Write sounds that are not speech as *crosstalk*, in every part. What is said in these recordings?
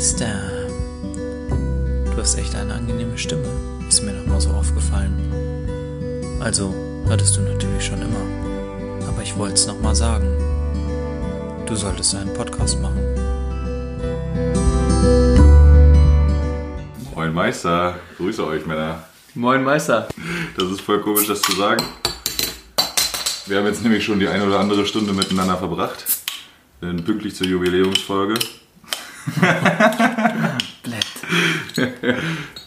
Meister. Du hast echt eine angenehme Stimme, ist mir noch mal so aufgefallen. Also, hattest du natürlich schon immer. Aber ich wollte es noch mal sagen. Du solltest einen Podcast machen. Moin Meister, grüße euch Männer. Moin Meister. Das ist voll komisch, das zu sagen. Wir haben jetzt nämlich schon die eine oder andere Stunde miteinander verbracht. Denn pünktlich zur Jubiläumsfolge. Blett.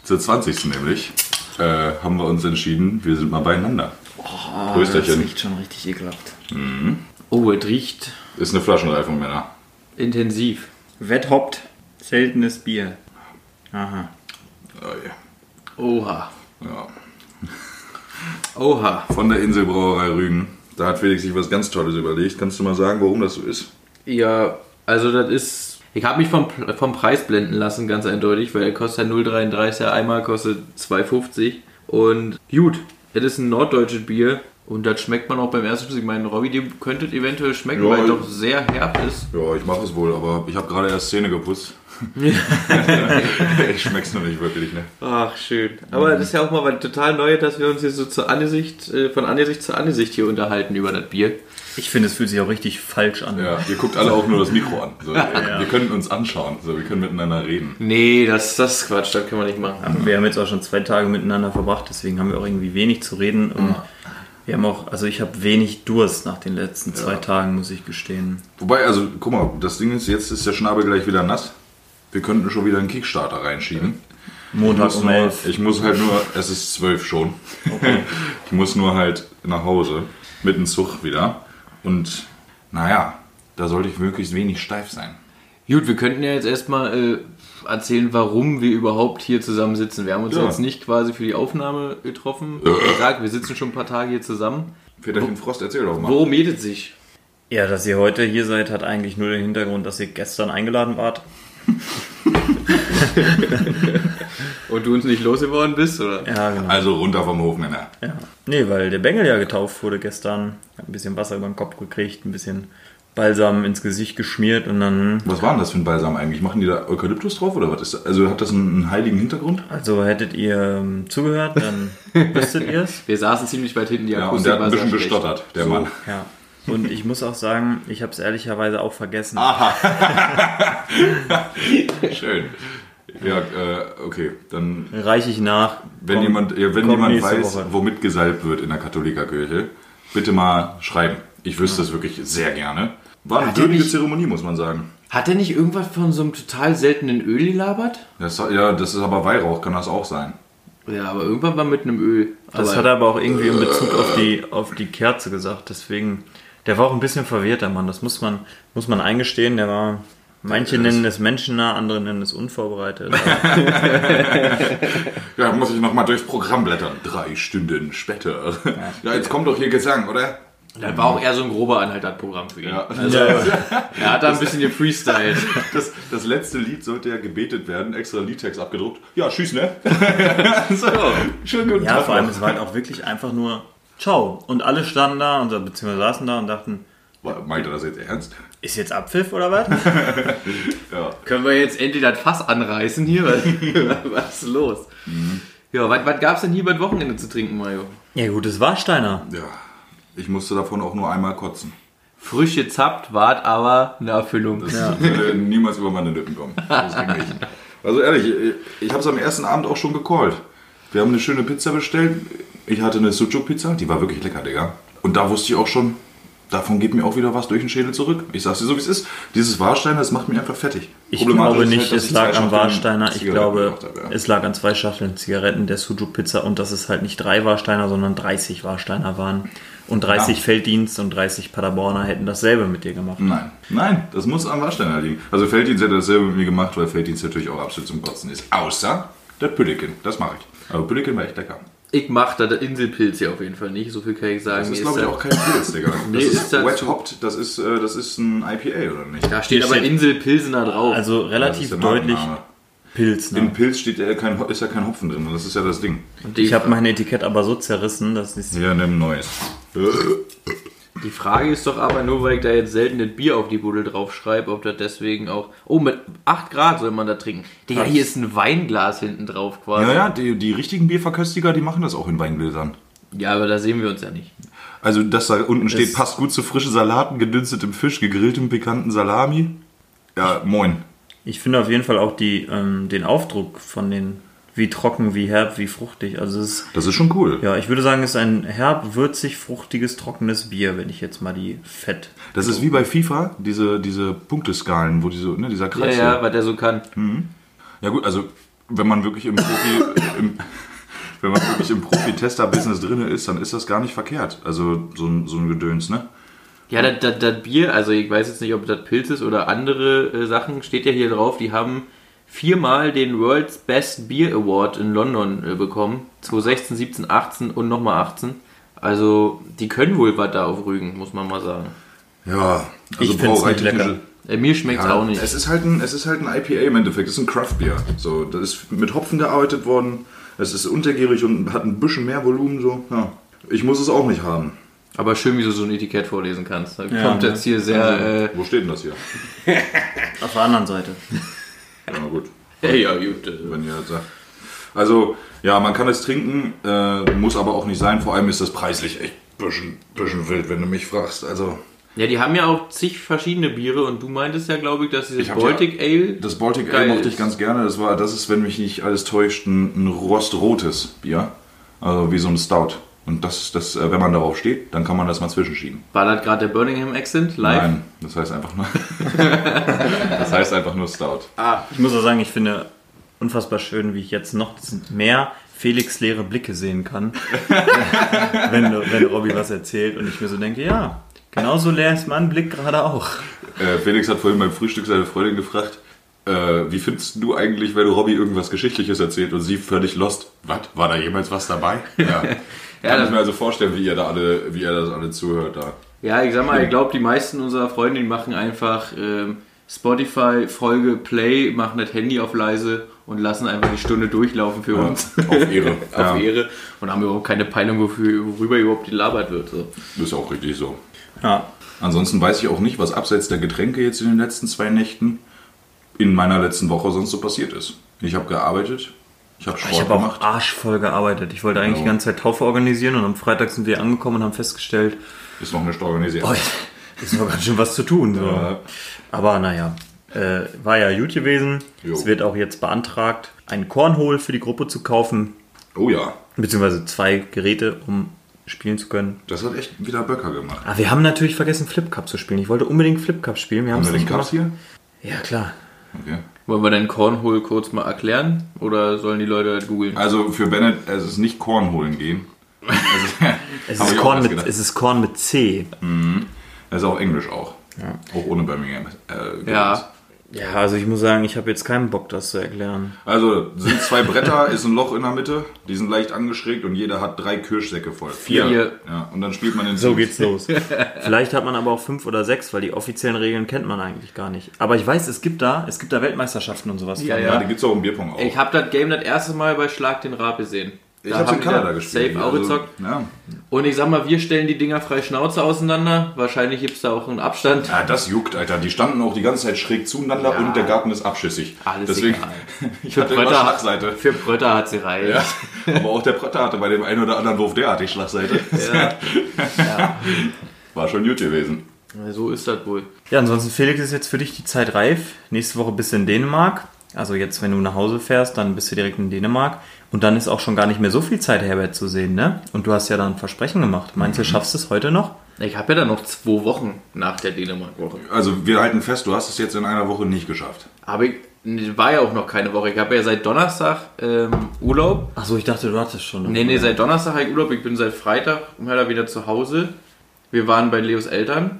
Zur 20. nämlich. Äh, haben wir uns entschieden, wir sind mal beieinander. Oh, Prösterchen. das riecht schon richtig ekelhaft. Oh, es riecht Ist eine Flaschenreifung, Männer. intensiv. Wetthoppt. Seltenes Bier. Aha. Oh, ja. Oha. Ja. Oha. Von der Inselbrauerei Rügen. Da hat Felix sich was ganz Tolles überlegt. Kannst du mal sagen, warum das so ist? Ja, also das ist. Ich habe mich vom, vom Preis blenden lassen, ganz eindeutig, weil er kostet ja 0,33, der Eimer kostet 2,50. Und gut, es ist ein norddeutsches Bier und das schmeckt man auch beim ersten Mal. Ich meine, Robby, dem könnte es eventuell schmecken, Ja, weil es ich- doch sehr herb ist. Ja, ich mache es wohl, aber ich habe gerade erst Zähne geputzt. *laughs* ich schmeck's noch nicht wirklich, ne? Ach, schön. Aber das ist ja auch mal was total Neues, dass wir uns hier so zur Angesicht, äh, von Angesicht zu Angesicht hier unterhalten über das Bier. Ich finde, es fühlt sich auch richtig falsch an. Ja, ihr guckt alle auch nur das Mikro an. So, *laughs* Wir können uns anschauen, so, wir können miteinander reden. Nee, das, das ist Quatsch, das können wir nicht machen. Aber Wir haben jetzt auch schon zwei Tage miteinander verbracht, deswegen haben wir auch irgendwie wenig zu reden. Und wir haben auch, also ich habe wenig Durst nach den letzten zwei Tagen, muss ich gestehen. Wobei, also, guck mal, das Ding ist, jetzt ist der Schnabel gleich wieder nass. Wir könnten schon wieder einen Kickstarter reinschieben. Ich Montag muss, um nur, elf. ich muss halt nur, es ist zwölf schon. *laughs* Ich muss nur halt nach Hause, mit dem Zug wieder. Und naja, da sollte ich möglichst wenig steif sein. Gut, wir könnten ja jetzt erstmal äh, erzählen, warum wir überhaupt hier zusammensitzen. Wir haben uns Ja. jetzt nicht quasi für die Aufnahme getroffen. *laughs* Wie gesagt, wir sitzen schon ein paar Tage hier zusammen. Väterchen Frost, erzähl doch mal. Worum es sich? Ja, dass ihr heute hier seid, hat eigentlich nur den Hintergrund, dass ihr gestern eingeladen wart. *laughs* Und du uns nicht losgeworden bist, oder? Ja, genau. Also runter vom Hof, Männer. Ja. Nee, weil der Bengel ja getauft wurde gestern. Hat ein bisschen Wasser über den Kopf gekriegt, ein bisschen Balsam ins Gesicht geschmiert und dann. Was war denn das für ein Balsam eigentlich? Machen die da Eukalyptus drauf oder was ist das? Also hat das einen, einen heiligen Hintergrund? Also hättet ihr ähm, zugehört, dann *laughs* wüsstet ihr es. Wir saßen ziemlich weit hinten, die Ja, und Akustik der hat ein bisschen gestottert, der Mann. Ja. Und ich muss auch sagen, ich habe es ehrlicherweise auch vergessen. *laughs* Schön. Ja, äh, okay. Dann, Reiche ich nach. wenn Komm- jemand, ja, wenn jemand weiß, Woche. womit gesalbt wird in der Katholikerkirche, bitte mal schreiben. Ich wüsste es wirklich sehr gerne. War eine würdige nicht- Zeremonie, muss man sagen. Hat er nicht irgendwas von so einem total seltenen Öl gelabert? Das, ja, das ist aber Weihrauch, kann das auch sein. Ja, aber irgendwann war mit einem Öl. Das aber hat er aber auch irgendwie in Bezug auf die, auf die Kerze gesagt. Deswegen, der war auch ein bisschen verwirrt, der Mann. Das muss man, muss man eingestehen. Der war, manche nennen es menschennah, andere nennen es unvorbereitet. *laughs* Ja, muss ich nochmal durchs Programm blättern. Drei Stunden später. Ja, jetzt kommt doch hier Gesang, oder? Das war auch eher so ein grober Anhalterprogramm für ihn. Ja. Also, *laughs* er hat da ein bisschen gefreestylt. *laughs* Das, das letzte Lied sollte ja gebetet werden, extra Liedtext abgedruckt. Ja, tschüss, ne? *laughs* so, schönen guten ja, Tag. vor allem, es war halt auch wirklich einfach nur Ciao. Und alle standen da, und, beziehungsweise saßen da und dachten, Meint er das jetzt ernst? ist jetzt Abpfiff oder was? Ja. Können wir jetzt endlich das Fass anreißen hier? Was, was ist los? Ja, was, was gab es denn hier beim Wochenende zu trinken, Mario? ja gut, es war Steiner. Ja. Ich musste davon auch nur einmal kotzen. Frisch gezappt, wart aber eine Erfüllung. Das *laughs* würde niemals über meine Lippen kommen. Das ging nicht. Also ehrlich, ich habe es am ersten Abend auch schon gecallt. Wir haben eine schöne Pizza bestellt. Ich hatte eine Sucuk-Pizza, die war wirklich lecker, Digga. Und da wusste ich auch schon, davon geht mir auch wieder was durch den Schädel zurück. Ich sag's dir so, wie es ist. Dieses Warsteiner, das macht mich einfach fertig. Ich glaube ist nicht, halt, es lag am Warsteiner. Ich glaube, habe, ja. es lag an zwei Schachteln Zigaretten der Sujuk Pizza und dass es halt nicht drei Warsteiner, sondern 30 Warsteiner waren. Und 30 Ja. Felddienst und 30 Paderborner hätten dasselbe mit dir gemacht. Nein, nein, das muss am Warsteiner liegen. Also Felddienst hätte dasselbe mit mir gemacht, weil Felddienst natürlich auch absolut zum Kotzen ist. Außer der Pülliken, das mache ich. Aber Pülliken war echt lecker. Ich mach da der Inselpilz hier auf jeden Fall nicht, so viel kann ich sagen. Das ist, glaube ich, auch kein Pilz, Digga. *laughs* Das Nee, ist, ist dazu- Wet Hopped, das ist, äh, das ist ein IPA, oder nicht? Da steht aber steht- Inselpilsener drauf. Also Das relativ deutlich Pilz. Im Ne? Pilz steht ja kein, ist ja kein Hopfen drin, das ist ja das Ding. Ich habe mein Etikett aber so zerrissen, dass ich Ja, nimm ein neues. Die Frage ist doch aber nur, weil ich da jetzt selten das Bier auf die Buddel draufschreibe, ob das deswegen auch. Oh, mit 8 Grad soll man da trinken. Digga, hier ist ein Weinglas hinten drauf quasi. Ja, ja, die, die richtigen Bierverköstiger, die machen das auch in Weingläsern. Ja, aber da sehen wir uns ja nicht. Also, das da unten steht, Es- passt gut zu frischen Salaten, gedünstetem Fisch, gegrilltem pikanten Salami. Ja, moin. Ich finde auf jeden Fall auch die, ähm, den Aufdruck von den, wie trocken, wie herb, wie fruchtig. Also es ist, Das ist schon cool. ja, ich würde sagen, es ist ein herb, würzig, fruchtiges, trockenes Bier, wenn ich jetzt mal die Fett. Das ist wie bei FIFA, diese, diese Punkteskalen, wo diese, ne, dieser Ja, Kreis. ja, so- was der so kann. ja gut, also wenn man wirklich im Profi, *coughs* im, wenn man wirklich im Profi-Tester-Business drin ist, dann ist das gar nicht verkehrt. Also so ein, so ein Gedöns, ne? Ja, das, das, das Bier, also ich weiß jetzt nicht, ob das Pilz ist oder andere äh, Sachen, steht ja hier drauf, die haben viermal den World's Best Beer Award in London äh, bekommen. 2016, 17, 18 und nochmal 18. Also, die können wohl was da auf Rügen, muss man mal sagen. Ja, also Ich nicht brauereitechnische- lecker. Äh, mir schmeckt's Ja, auch nicht. Es ist halt ein, es ist halt ein IPA im Endeffekt. Es ist ein Craft Beer. So, das ist mit Hopfen gearbeitet worden. Es ist untergierig und hat ein bisschen mehr Volumen. So, ja. Ich muss es auch nicht haben. Aber schön, wie du so ein Etikett vorlesen kannst. Da Ja, kommt ne? jetzt hier sehr. Wo steht denn das hier? *laughs* Auf der anderen Seite. Ja, gut. äh, ja, gut. äh, Wenn ihr das sagt. Also, ja, man kann es trinken, äh, muss aber auch nicht sein. Vor allem ist das preislich echt ein bisschen, bisschen wild, wenn du mich fragst. Also, Ja, die haben ja auch zig verschiedene Biere und du meintest ja, glaube ich, dass dieses Ich Baltic Ale. das Baltic Geil Ale mochte ich ganz gerne. Das war, das ist, wenn mich nicht alles täuscht, ein, ein rostrotes Bier. Also wie so ein Stout. Und das, das, äh, wenn man darauf steht, dann kann man das mal zwischenschieben. War das gerade der Birmingham Accent live? Nein, das heißt einfach nur. *laughs* das heißt einfach nur Stout. Ich muss auch sagen, ich finde unfassbar schön, wie ich jetzt noch mehr Felix leere Blicke sehen kann, *laughs* wenn, wenn Robby was erzählt und ich mir so denke, ja, genauso leer ist mein Blick gerade auch. Äh, Felix hat vorhin beim Frühstück seine Freundin gefragt, äh, wie findest du eigentlich, wenn Robby irgendwas Geschichtliches erzählt und sie völlig lost? Was? War da jemals was dabei? Ja. *laughs* Kann das- ich mir also vorstellen, wie ihr da alle, wie ihr das alle zuhört da. Ja, ich sag mal, ich glaube, die meisten unserer Freunde, die machen einfach ähm, Spotify, Folge, Play, machen das Handy auf leise und lassen einfach die Stunde durchlaufen für Ja, uns. auf Ehre. *laughs* auf Ja. Ehre. Und haben überhaupt keine Peilung, wofür, worüber überhaupt gelabert wird. So. Das ist auch richtig so. Ja, Ansonsten weiß ich auch nicht, was abseits der Getränke jetzt in den letzten zwei Nächten in meiner letzten Woche sonst so passiert ist. Ich habe gearbeitet, ich habe Sport ich habe auch gemacht. arschvoll gearbeitet. Ich wollte eigentlich Ja. die ganze Zeit Taufe organisieren und am Freitag sind wir angekommen und haben festgestellt, Ist noch nicht organisiert. oh, ist noch ganz schön was zu tun. So. Ja. Aber naja, äh, war ja gut gewesen. Jo. Es wird auch jetzt beantragt, ein Cornhole für die Gruppe zu kaufen, Oh ja, beziehungsweise zwei Geräte, um spielen zu können. das hat echt wieder Böcker gemacht. Aber wir haben natürlich vergessen, Flip Cup zu spielen. Ich wollte unbedingt Flip Cup spielen. Wir haben Haben es nicht gemacht. hier? Ja, klar. Okay. Wollen wir den Cornhole kurz mal erklären? Oder sollen die Leute das googeln? Also für Bennett, es ist nicht Korn holen gehen. Also, *laughs* Es ist, Korn mit, es ist Korn mit C. Das ist auch Englisch auch. Auch ohne Birmingham. Äh, ja. Ja, also ich muss sagen, ich habe jetzt keinen Bock, das zu erklären. Also sind zwei Bretter, *laughs* ist ein Loch in der Mitte, die sind leicht angeschrägt und jeder hat drei Kirschsäcke voll. Vier. Ja, und dann spielt man in So Teams. geht's los. *laughs* Vielleicht hat man aber auch fünf oder sechs, weil die offiziellen Regeln kennt man eigentlich gar nicht. Aber ich weiß, es gibt da, es gibt da Weltmeisterschaften und sowas. Ja, von. Ja, die gibt's auch im Bierpong auch. Ich habe das Game das erste Mal bei Schlag den Raab gesehen. Ich Da hab's in Kanada gespielt. Safe auch also, gezockt. ja. Und ich sag mal, wir stellen die Dinger frei Schnauze auseinander. Wahrscheinlich gibt's da auch einen Abstand. ja, das juckt, Alter. Die standen auch die ganze Zeit schräg zueinander Ja. und der Garten ist abschüssig. Alles Deswegen, egal. *laughs* ich hatte immer Schlagseite. für Brötter hat sie rein. Ja. Aber auch der Bretter hatte bei dem einen oder anderen Wurf derartig Schlagseite. Ja. *laughs* War schon gut gewesen. So ist das wohl. Ja, ansonsten, Felix, ist jetzt für dich die Zeit reif. Nächste Woche bist du in Dänemark. Also jetzt, wenn du nach Hause fährst, dann bist du direkt in Dänemark. Und dann ist auch schon gar nicht mehr so viel Zeit, Herbert, zu sehen, ne? Und du hast ja dann ein Versprechen gemacht. Meinst du, schaffst du es heute noch? Ich habe ja dann noch zwei Wochen nach der Dänemark-Woche. Also wir halten fest, du hast es jetzt in einer Woche nicht geschafft. Aber ich, war ja auch noch keine Woche. Ich habe ja seit Donnerstag ähm, Urlaub. Achso, ich dachte, du hattest schon. Nee, nee, seit Donnerstag habe ich Urlaub. Ich bin seit Freitag oder wieder zu Hause. Wir waren bei Leos Eltern.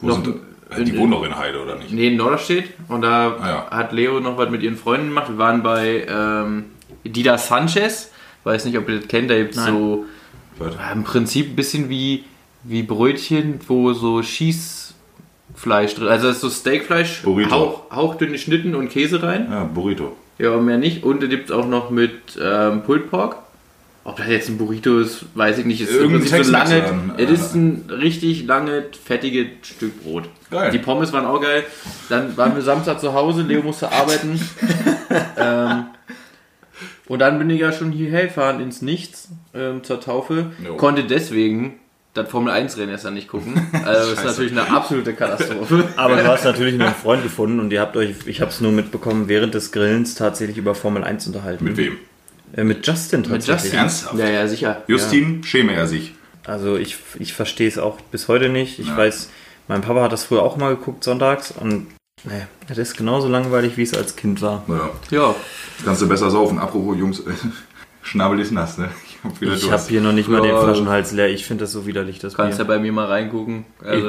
Wo Noch- sind, äh, die wohnen noch in Heide, oder nicht? Nee, in Norderstedt. Und da Ah, ja. hat Leo noch was mit ihren Freunden gemacht. Wir waren bei ähm, Dida Sanchez. Weiß nicht, ob ihr das kennt. Da gibt es so ja, im Prinzip ein bisschen wie, wie Brötchen, wo so Schießfleisch drin Also, das ist so Steakfleisch, Burrito. hauch, hauchdünn geschnitten und Käse rein. Ja, Burrito. Ja, mehr nicht. Und da gibt es auch noch mit ähm, Pulled Pork. Ob das jetzt ein Burrito ist, weiß ich nicht. Es ist so lange. Es äh. ist ein richtig lange, fettiges Stück Brot. Geil. Die Pommes waren auch geil. Dann waren wir Samstag zu Hause, Leo musste arbeiten. *laughs* ähm, und dann bin ich ja schon hierher gefahren ins Nichts ähm, zur Taufe. Jo. Konnte deswegen das Formel 1 Rennen erst dann nicht gucken. *laughs* Also das ist natürlich eine absolute Katastrophe. *laughs* Aber du hast natürlich einen Freund gefunden und ihr habt euch, ich habe es nur mitbekommen, während des Grillens tatsächlich über Formel 1 unterhalten. Mit wem? Äh, mit Justin Mit tatsächlich. Justin. Ernsthaft? Ja, ja, sicher. Justin, schäme er sich. Also ich, ich verstehe es auch bis heute nicht. Ich Ja. weiß, mein Papa hat das früher auch mal geguckt sonntags und nee, das ist genauso langweilig, wie es als Kind war. Ja. Ja. Kannst du besser saufen. Apropos, Jungs, *laughs* Schnabel ist nass, ne? Ich habe hier noch nicht mal den Ja. Flaschenhals leer. Ich finde das so widerlich, das Du kannst ja Bier. bei mir mal reingucken. Also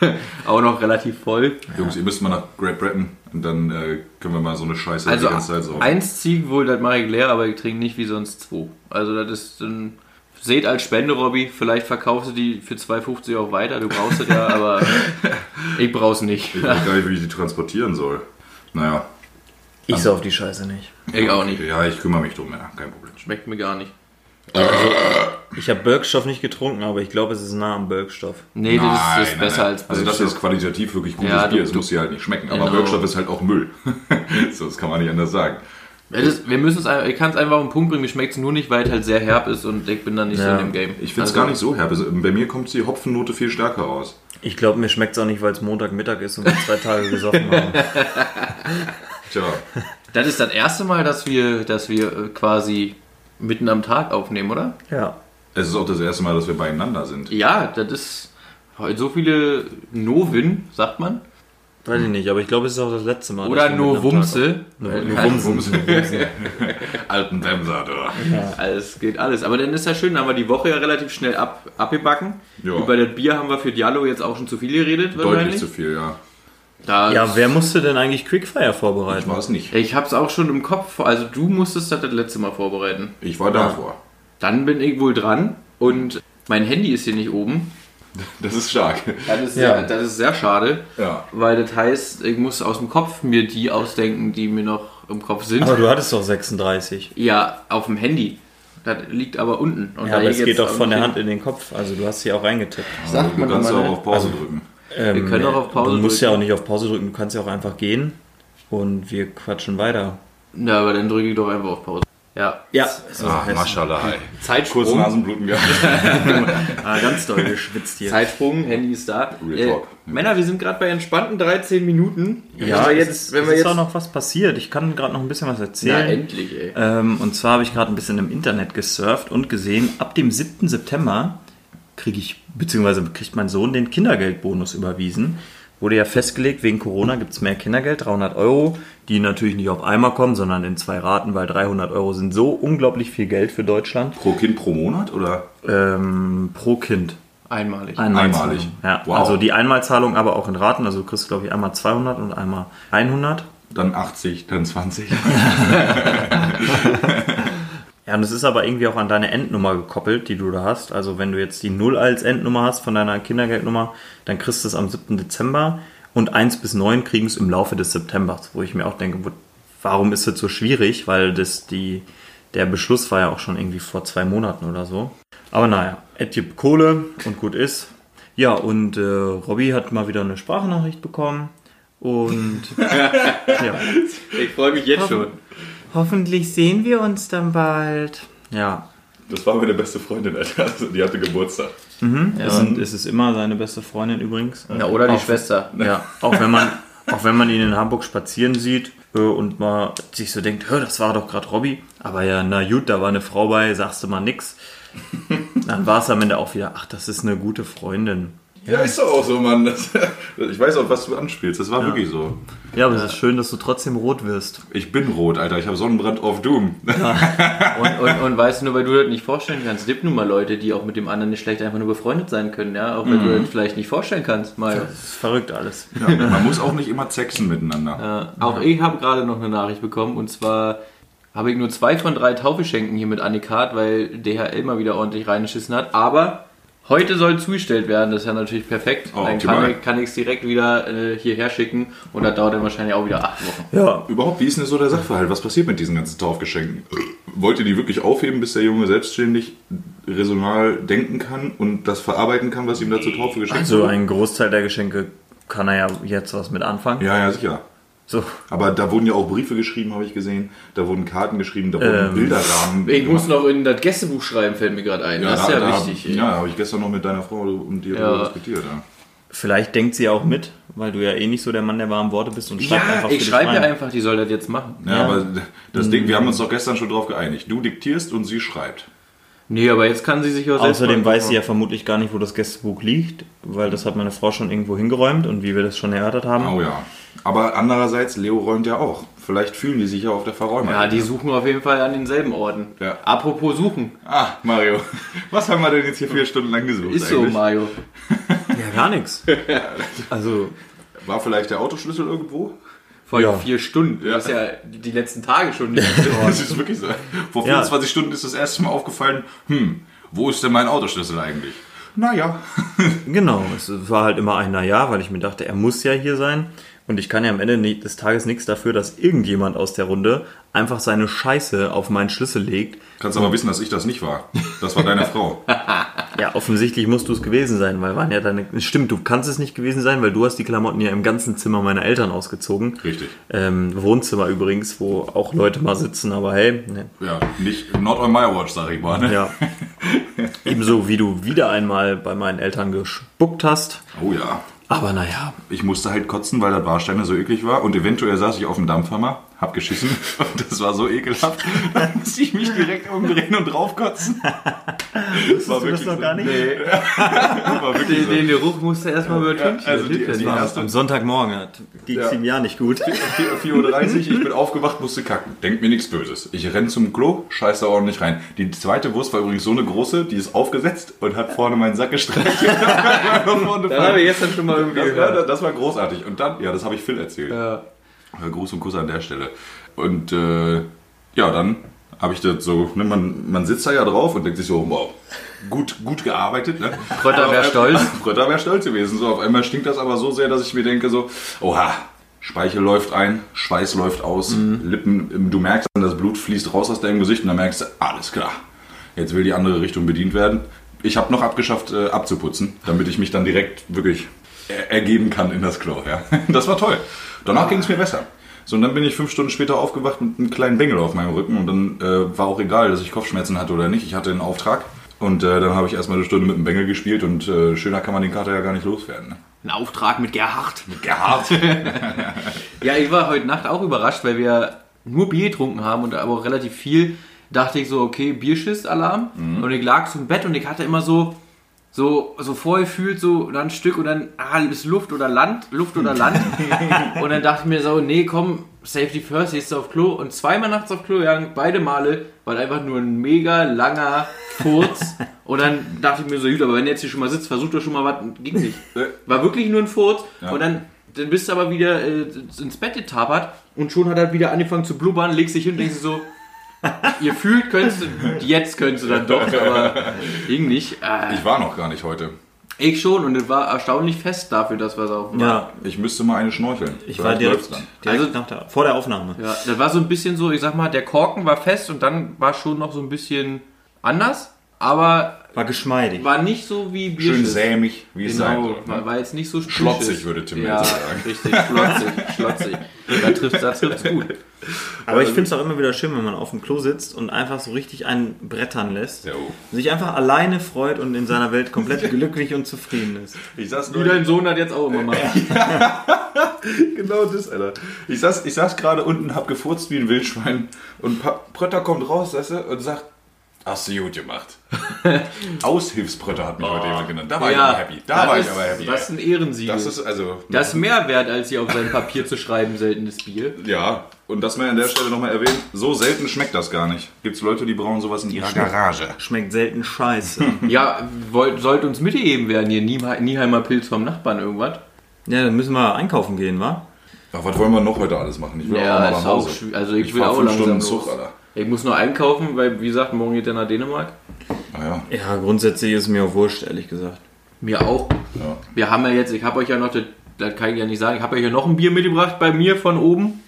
*laughs* auch noch relativ voll. Jungs, ihr müsst mal nach Great Britain und dann äh, können wir mal so eine Scheiße Also die ganze Zeit saufen. eins Zieg wohl, das mache ich leer, aber ich trinke nicht wie sonst zwei. Also das ist ein... Seht als Spende, Robby, vielleicht verkaufst du die für 2,50 auch weiter, du brauchst es ja, *laughs* aber ich brauch's nicht. Ich weiß gar nicht, wie ich die transportieren soll. Naja. Ich sauf die Scheiße nicht. Ich auch nicht. Ja, ich kümmere mich drum, ja, kein Problem. Schmeckt mir gar nicht. Ich habe Birkstoff nicht getrunken, aber ich glaube, es ist nah am Birkstoff. Nee, das ist, das ist Nein, besser nein. als Also das Birkstoff. ist qualitativ wirklich gutes Ja, du- Bier. Es muss dir halt nicht schmecken. Aber Genau. Wirkstoff ist halt auch Müll. *laughs* so, das kann man nicht anders sagen. Das, wir müssen es ich kann es einfach auf den Punkt bringen, mir schmeckt es nur nicht, weil es halt sehr herb ist und ich bin dann nicht so Ja. in dem Game. Ich finde es Also, gar nicht so herb. Also, bei mir kommt die Hopfennote viel stärker raus. Ich glaube, mir schmeckt es auch nicht, weil es Montagmittag ist und wir zwei Tage gesoffen haben. *laughs* Tja, Das ist das erste Mal, dass wir, dass wir äh, quasi mitten am Tag aufnehmen, oder? Ja. es ist auch das erste Mal, dass wir beieinander sind. Ja, das ist heute so viele Novin, sagt man. Weiß ich nicht, aber ich glaube, es ist auch das letzte Mal. Oder Tag- Novumse. Nur Wumsen. *laughs* Alten Wemser, du. Alles geht alles. Aber dann ist ja schön, dann haben wir die Woche ja relativ schnell ab, abgebacken. Ja. Über das Bier haben wir für Diallo jetzt auch schon zu viel geredet, Deutlich wahrscheinlich. zu viel, ja. Da Ja, wer musste denn eigentlich Quickfire Ich vorbereiten? war es nicht. ich hab's auch schon im Kopf. Also du musstest das das letzte Mal vorbereiten. Ich war davor. Dann bin ich wohl dran und mein Handy ist hier nicht oben. *laughs* Das ist stark. Das ist, Ja. sehr, das ist sehr schade, Ja. weil das heißt, ich muss aus dem Kopf mir die ausdenken, die mir noch im Kopf sind. Aber du hattest doch 36. Ja, auf dem Handy. Das liegt aber unten. Und Ja, da aber ich es geht doch auch von der Hand in den Kopf. Also du hast sie auch reingetippt. Sagt du man kannst immer, auch ne? auf Pause drücken. Ähm, können auch auf Pause Du musst drücken. ja auch nicht auf Pause drücken, du kannst ja auch einfach gehen und wir quatschen weiter. Ja, aber dann drücke ich doch einfach auf Pause. Ja. Ja, Ah, Maschallah. Kurz Zeitsprung. Nasenbluten gehabt. *laughs* ah, ganz doll geschwitzt hier. Zeitsprung, Handy ist da. Real Äh, Talk. Männer, wir sind gerade bei entspannten 13 Minuten. Ja, wenn wir jetzt, jetzt, wenn es wir ist jetzt. auch noch was passiert. Ich kann gerade noch ein bisschen was Na, erzählen. endlich, ey. Ähm, und zwar habe ich gerade ein bisschen im Internet gesurft und gesehen, ab dem 7. September kriege ich, beziehungsweise kriegt mein Sohn den Kindergeldbonus überwiesen. Wurde ja festgelegt, wegen Corona gibt es mehr Kindergeld, 300 Euro, die natürlich nicht auf einmal kommen, sondern in zwei Raten, weil 300 Euro sind so unglaublich viel Geld für Deutschland. Pro Kind pro Monat oder? Ähm, pro Kind. Einmalig. Einmalzahlung. Einmalig. Ja, Wow. also die Einmalzahlung aber auch in Raten. Also du kriegst, glaube ich, einmal 200 und einmal 100. Dann 80, dann 20. *laughs* Ja, und es ist aber irgendwie auch an deine Endnummer gekoppelt, die du da hast. Also wenn du jetzt die 0 als Endnummer hast von deiner Kindergeldnummer, dann kriegst du es am 7. Dezember und 1 bis 9 kriegen es im Laufe des Septembers, wo ich mir auch denke, wo- warum ist das so schwierig? Weil das die, der Beschluss war ja auch schon irgendwie vor zwei Monaten oder so. Aber naja, Ed gibt Kohle und gut ist. Ja, und äh, Robby hat mal wieder eine Sprachnachricht bekommen. Und *laughs* ja. Ich freue mich jetzt schon. Hoffentlich sehen wir uns dann bald. Ja, Das war meine beste Freundin, Alter. Also, die hatte Geburtstag. es, sind, es ist immer seine beste Freundin übrigens. Ja, oder die Auch- Schwester. Ja, auch wenn man, auch wenn man ihn in Hamburg spazieren sieht äh, und mal sich so denkt, hör, das war doch gerade Robby. Aber ja, na gut, da war eine Frau bei, sagst du mal nix. Dann war es am Ende auch wieder, ach, das ist eine gute Freundin. Ja, ist doch auch so, Mann. Das, *laughs* ich weiß auch, was du anspielst. Das war wirklich so. Ja, aber es ist schön, dass du trotzdem rot wirst. Ich bin rot, Alter. Ich habe Sonnenbrand auf Doom. Und, und, und weißt du, nur weil du das nicht vorstellen kannst, gibt nun mal Leute, die auch mit dem anderen nicht schlecht einfach nur befreundet sein können, ja? Auch wenn Mhm. du das vielleicht nicht vorstellen kannst. Mal. Das ist verrückt alles. Ja, man muss auch nicht immer sexen miteinander. Auch ich habe gerade noch eine Nachricht bekommen und zwar habe ich nur zwei von drei Taufeschenken hier mit Annikat, weil DHL mal wieder ordentlich reingeschissen hat. Aber heute soll zugestellt werden, das ist ja natürlich perfekt. Oh, dann optimal. kann ich, kann ich es direkt wieder äh, hierher schicken und das dauert dann wahrscheinlich auch wieder acht Wochen. Ja, Überhaupt, wie ist denn so der Sachverhalt? Was passiert mit diesen ganzen Taufgeschenken? wollt ihr die wirklich aufheben, bis der Junge selbstständig resonal denken kann und das verarbeiten kann, was ihm da zur Taufe geschenkt Also wurde? ein Großteil der Geschenke kann er ja jetzt was mit anfangen. Ja, ja, sicher. So. Aber da wurden ja auch Briefe geschrieben, habe ich gesehen. Da wurden Karten geschrieben, da wurden Ähm, Bilderrahmen. Ich muss gemacht. noch in das Gästebuch schreiben, fällt mir gerade ein. das ist da- ja da, wichtig. Ja, habe ich gestern noch mit deiner Frau und dir Ja. darüber diskutiert. Ja. Vielleicht denkt sie auch mit, weil du ja eh nicht so der Mann der warmen Worte bist und schreibt Ja, einfach ich schreibe ja einfach, die soll das jetzt machen. Ja, Ja. aber das Ding, wir haben uns doch gestern schon drauf geeinigt. Du diktierst und sie schreibt. Nee, aber jetzt kann sie sich auch selbst Außerdem weiß sie ja vermutlich gar nicht, wo das Gästebuch liegt, weil das hat meine Frau schon irgendwo hingeräumt und wie wir das schon erörtert haben. Oh ja. Aber andererseits, Leo räumt ja auch. Vielleicht fühlen die sich ja auf der Verräumer. Ja, die suchen auf jeden Fall an denselben Orten. Ja. Apropos suchen. Ah, Mario. Was haben wir denn jetzt hier vier Stunden lang gesucht? Ist so, eigentlich? Mario. *laughs* Ja, gar nichts. Also, War vielleicht der Autoschlüssel irgendwo? Vor Ja. vier Stunden. Ja. Das ist ja die letzten Tage schon *laughs* nicht Das geworden. ist wirklich so. Vor Ja. 24 Stunden ist das erste Mal aufgefallen, hm, wo ist denn mein Autoschlüssel eigentlich? Naja. genau, es war halt immer ein Naja, weil ich mir dachte, er muss ja hier sein. Und ich kann ja am Ende des Tages nichts dafür, dass irgendjemand aus der Runde einfach seine Scheiße auf meinen Schlüssel legt. Kannst aber wissen, dass ich das nicht war. Das war deine Frau. *laughs* Ja, offensichtlich musst du es gewesen sein, weil waren ja deine. Stimmt, du kannst es nicht gewesen sein, weil du hast die Klamotten ja im ganzen Zimmer meiner Eltern ausgezogen. Richtig. Ähm, Wohnzimmer übrigens, wo auch Leute mal sitzen, aber hey, ne. Ja, nicht, not on my watch, sag ich mal. Ne? ja. *laughs* Ebenso wie du wieder einmal bei meinen Eltern gespuckt hast. Oh ja. Aber naja, Ich musste halt kotzen, weil das Warsteiner so eklig war. Und eventuell saß ich auf dem Dampfhammer, hab geschissen. *laughs* Und das war so ekelhaft. Dann musste ich mich direkt umdrehen und draufkotzen. Das war du das noch gar nicht? Nee, *laughs* War wirklich den, so. den Geruch musste er erstmal übertünchen. also Das die- ja die erste- Am Sonntagmorgen ging es Ja. ihm ja nicht gut. 4.30 Uhr, ich bin aufgewacht, musste kacken. Denkt mir nichts Böses. Ich renn zum Klo, scheiß da ordentlich rein. Die zweite Wurst war übrigens so eine große, die ist aufgesetzt und hat vorne meinen Sack gestreichelt. *laughs* Da habe ich gestern schon mal irgendwie das, gehört. war, das war großartig. Und dann, ja, das habe ich Phil erzählt. Ja. Gruß und Kuss an der Stelle. Und äh, ja, dann habe ich das so, ne, man, man sitzt da ja drauf und denkt sich so, wow, gut, gut gearbeitet. Ne? Krötter wär Aber, äh, stolz. *laughs* Krötter wäre stolz gewesen. So, auf einmal stinkt das aber so sehr, dass ich mir denke so, oha, Speichel läuft ein, Schweiß läuft aus, Lippen, du merkst dann, das Blut fließt raus aus deinem Gesicht und dann merkst du, alles klar, jetzt will die andere Richtung bedient werden. Ich habe noch abgeschafft, äh, abzuputzen, damit ich mich dann direkt wirklich er ergeben kann in das Klo. Ja. *laughs* Das war toll. Danach ging es mir besser. So, und dann bin ich fünf Stunden später aufgewacht mit einem kleinen Bengel auf meinem Rücken und dann äh, war auch egal, dass ich Kopfschmerzen hatte oder nicht. Ich hatte einen Auftrag und äh, dann habe ich erstmal eine Stunde mit dem Bengel gespielt und äh, schöner kann man den Kater ja gar nicht loswerden. Ne? Ein Auftrag mit Gerhard. Gerhard. *laughs* Ja, ich war heute Nacht auch überrascht, weil wir nur Bier getrunken haben und aber auch relativ viel. Dachte ich so, okay, Bierschiss-Alarm. Und ich lag so im Bett und ich hatte immer so, so, so vorgefühlt, so dann ein Stück und dann, ah, ist Luft oder Land, Luft oder Land. *laughs* und dann dachte ich mir so, nee, komm, Safety First, jetzt auf Klo. Und zweimal nachts auf Klo gegangen, beide Male, war einfach nur ein mega langer Furz. *laughs* und dann dachte ich mir so, gut, aber wenn du jetzt hier schon mal sitzt, versuch doch schon mal was, ging nicht. *laughs* War wirklich nur ein Furz. Ja. Und dann, dann bist du aber wieder äh, ins Bett getapert und schon hat er wieder angefangen zu blubbern, legst dich hin und denkst so, ihr fühlt, könntest du, jetzt könntest du dann doch, aber ging nicht. Äh, Ich war noch gar nicht heute. ich schon und es war erstaunlich fest dafür, dass wir saufen waren. Ja, Ich müsste mal eine schnorcheln. ich Vielleicht war direkt, direkt Also- nach der, vor der Aufnahme. Ja, das war so ein bisschen so, ich sag mal, der Korken war fest und dann war schon noch so ein bisschen anders, aber War geschmeidig. war nicht so wie Schön Bierschiss. sämig, wie es sein Genau, soll. war, war jetzt nicht so Schlotzig, würde Tim ja, jetzt sagen. richtig, schlotzig, *laughs* schlotzig. Da trifft da trifft's gut. Aber ich finde es auch immer wieder schön, wenn man auf dem Klo sitzt und einfach so richtig einen brettern lässt. Jo. Sich einfach alleine freut und in seiner Welt komplett *laughs* glücklich und zufrieden ist. Ich saß Wie dein Sohn hat jetzt auch immer mal. *laughs* Genau das, Alter. Ich saß, ich saß gerade unten, hab gefurzt wie ein Wildschwein und Prötter kommt raus, weißt du, und sagt, hast du gut gemacht. *laughs* Aushilfsprötter hat mich heute jemand genannt. Da war ich aber happy. Da das war ist, ich aber happy. Das ist ein Ehrensiegel. das Das ist also... ist mehr wert, als hier auf sein Papier zu schreiben, seltenes Bier. ja, und das mal an der Stelle nochmal erwähnen, so selten schmeckt das gar nicht. Gibt's Leute, die brauen sowas in ihrer Garage. Schmeckt selten scheiße. *laughs* Ja, wollt, sollte uns mitgegeben werden hier. Niehe- Nieheimer Pilz vom Nachbarn irgendwas. ja, dann müssen wir einkaufen gehen, wa? Ach, was wollen wir noch heute alles machen? Ich will Ja, auch mal ist nach auch Hause. schwierig. Also ich, Ich will auch fünf langsam Stunden los. Zug, Alter. Ich muss nur einkaufen, weil wie gesagt, morgen geht er nach Dänemark. Naja, Ja, grundsätzlich ist mir auch wurscht, ehrlich gesagt. Mir auch. ja. Wir haben ja jetzt, ich habe euch ja noch, das, das kann ich ja nicht sagen, ich habe euch ja noch ein Bier mitgebracht bei mir von oben.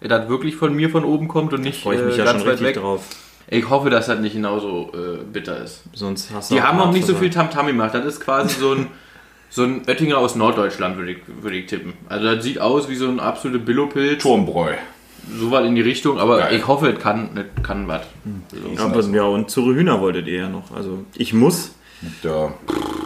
Das wirklich von mir von oben kommt und nicht Freue ich mich äh, ja ganz schon weit richtig weg. drauf. Ich hoffe, dass das nicht genauso äh, bitter ist. Sonst hast du Die haben auch nicht so viel Tamtam gemacht. Das ist quasi so ein, *laughs* so ein Oettinger aus Norddeutschland, würde ich, würde ich tippen. Also das sieht aus wie so ein absolute Billowpilz. Turmbräu. So was in die Richtung, aber Geil. ich hoffe, es kann, es kann was. Ja, aber, ja, und zu Hühner wolltet ihr ja noch. Also ich muss. Ja,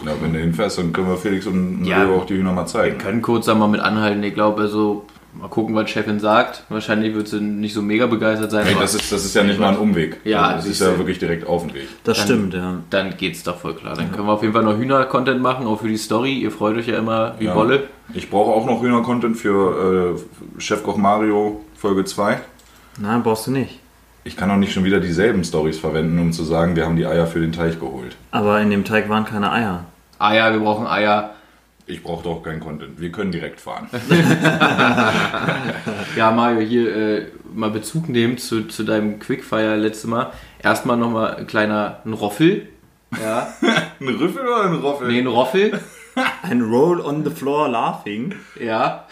ja, wenn du hinfährst, dann können wir Felix und Ja. Leo auch die Hühner mal zeigen. können kurz da mal mit anhalten. Ich glaube, also mal gucken, was Chefin sagt. Wahrscheinlich wird sie nicht so mega begeistert sein. Hey, das, ist, das ist ja nicht mal ein Umweg. Ja, das ist ja wirklich direkt auf dem Weg. Das Dann- stimmt, ja. dann geht's doch voll klar. Dann können wir auf jeden Fall noch Hühner-Content machen, auch für die Story. Ihr freut euch ja immer wie Ja. Wolle. Ich brauche auch noch Hühner-Content für äh, Chefkoch Mario Folge 2. Nein, brauchst du nicht. Ich kann auch nicht schon wieder dieselben Stories verwenden, um zu sagen, wir haben die Eier für den Teich geholt. Aber in dem Teig waren keine Eier. Eier, wir brauchen Eier. Ich brauche doch keinen Content. Wir können direkt fahren. *laughs* Ja, Mario, hier äh, mal Bezug nehmen zu, zu deinem Quickfire letztes Mal. Erstmal nochmal ein kleiner ein Roffel. Ja, *laughs* ein Rüffel oder ein Roffel? nee, ein Roffel. *laughs* Ein Roll on the floor laughing. Ja.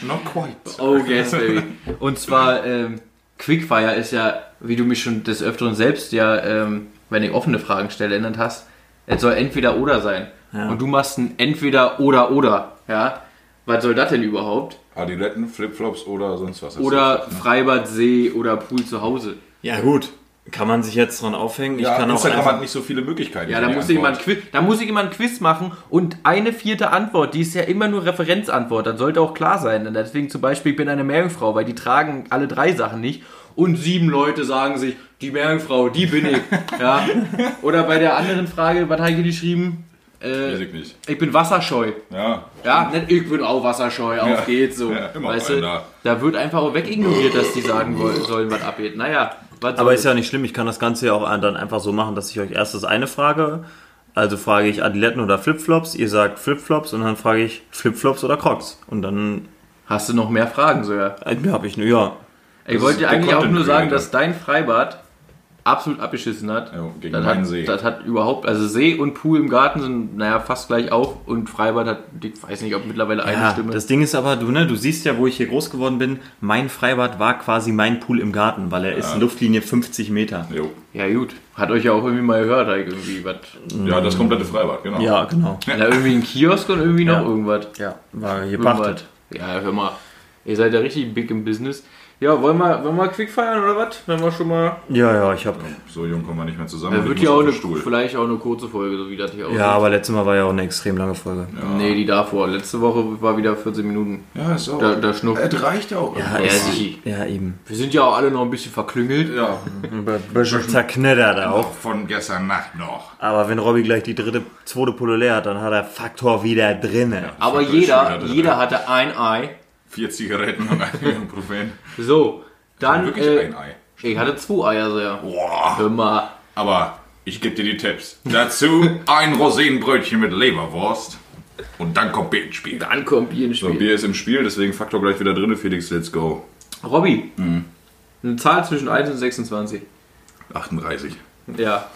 Not quite. Oh, yes, baby. Und zwar, ähm, Quickfire ist ja, wie du mich schon des Öfteren selbst ja, ähm, wenn ich offene Fragen stelle, erinnert hast, es soll entweder oder sein. Ja. Und du machst ein entweder oder oder. Ja. Was soll das denn überhaupt? Adiletten, Flipflops oder sonst was. Oder Freibad, See oder Pool zu Hause. Ja, gut. Kann man sich jetzt dran aufhängen? ja, ich kann auch Instagram einfach, hat nicht so viele Möglichkeiten. Ja, da muss, ich immer ein Antwort. Quiz, da muss ich immer ein Quiz machen und eine vierte Antwort, die ist ja immer nur Referenzantwort, das sollte auch klar sein. Und deswegen zum Beispiel, ich bin eine Meerjungfrau, weil die tragen alle drei Sachen nicht und sieben Leute sagen sich, die Meerjungfrau, die bin ich. *laughs* ja. Oder bei der anderen Frage, was habe ich hier Weiß Äh, ich nicht. ich bin wasserscheu. Ja, Ja, nicht ich bin auch wasserscheu, auf Ja. geht's so. Ja, immer weißt du, da wird einfach auch wegignoriert, dass die sagen wollen, sollen, was abgeht. Naja, was Aber ist ja nicht schlimm, ich kann das Ganze ja auch dann einfach so machen, dass ich euch erst das eine frage. Also frage ich Adiletten oder Flipflops, ihr sagt Flipflops und dann frage ich Flipflops oder Crocs. Und dann Hast du noch mehr Fragen, so ja? äh, habe ich nur, ja. Ich Das wollte dir eigentlich auch nur sagen, dass dein Freibad absolut abgeschissen hat. Ja, gegen das, meinen hat See. das hat überhaupt, also See und Pool im Garten sind, naja, fast gleich auf und Freibad hat, ich weiß nicht, ob mittlerweile eine ja Stimme. das Ding ist aber, du, ne, du siehst ja, wo ich hier groß geworden bin, mein Freibad war quasi mein Pool im Garten, weil er ist Luftlinie 50 Meter. jo. ja, gut. Hat euch ja auch irgendwie mal gehört, irgendwie was. ja, das komplette Freibad, genau. Ja, genau. Ja, irgendwie ein Kiosk und irgendwie noch Ja. irgendwas. Ja, war hier Irgendwas. pachtet. Ja, hör mal. Ihr seid ja richtig big im Business. Ja, wollen wir, wollen wir quick feiern oder was? Wenn wir schon mal. Ja, ja, ich habe. So jung kommen wir nicht mehr zusammen. Da wird ja auch eine, vielleicht auch eine kurze Folge, so wie das hier aussieht. Ja, aber letztes Mal war ja auch eine extrem lange Folge. Nee, die davor. Letzte Woche war wieder 14 Minuten. Ja, ist auch. Da, da schnupft. Es reicht ja auch. Ja, Ja, sie- ja eben. Wir sind ja auch alle noch ein bisschen verklüngelt. ja. Ein bisschen zerknittert auch. Auch von gestern Nacht noch. Aber wenn Robby gleich die dritte, zweite Pulle leer hat, dann hat er Faktor wieder drinne. Aber Das ist jeder, jeder drin. hatte ein Ei. Vier Zigaretten und ein Ibuprofen. So, dann. Wirklich Äh, ein Ei. ich hatte zwei Eier, so ja. Boah. Hör mal. Aber ich gebe dir die Tipps. Dazu ein Rosinenbrötchen mit Leberwurst. Und dann kommt Bier ins Spiel. Dann kommt Bier ins So, Spiel. Bier ist im Spiel, deswegen Faktor gleich wieder drin. Felix, let's go. Robby, Mhm. eine Zahl zwischen 1 und 26. 38. Ja.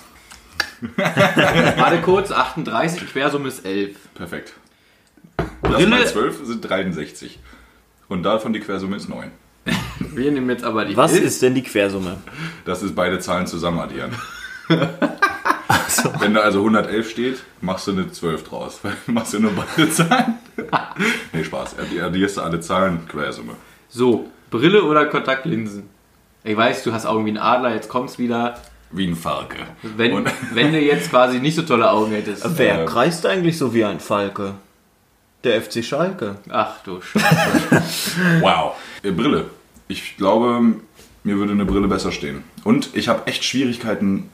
*laughs* Warte kurz, 38, Quersumme ist 11. Perfekt. Das Brille- mal 12 sind 63. Und davon die Quersumme ist 9. *laughs* Wir nehmen jetzt aber die Was 11. ist denn die Quersumme? Das ist beide Zahlen zusammen addieren. *laughs* Wenn da also 111 steht, machst du eine 12 draus. *laughs* machst du nur beide Zahlen. nee, Spaß. Addi- Addierst du alle Zahlen, Quersumme. So, Brille oder Kontaktlinsen? Ich weiß, du hast Augen wie ein Adler, jetzt kommt's wieder. Wie ein Falke. Wenn, Und- wenn du jetzt quasi nicht so tolle Augen hättest. Wer Äh, kreist eigentlich so wie ein Falke? Der FC Schalke. Ach du Scheiße. Wow. Äh, Brille. Ich glaube, mir würde eine Brille besser stehen. Und ich habe echt Schwierigkeiten,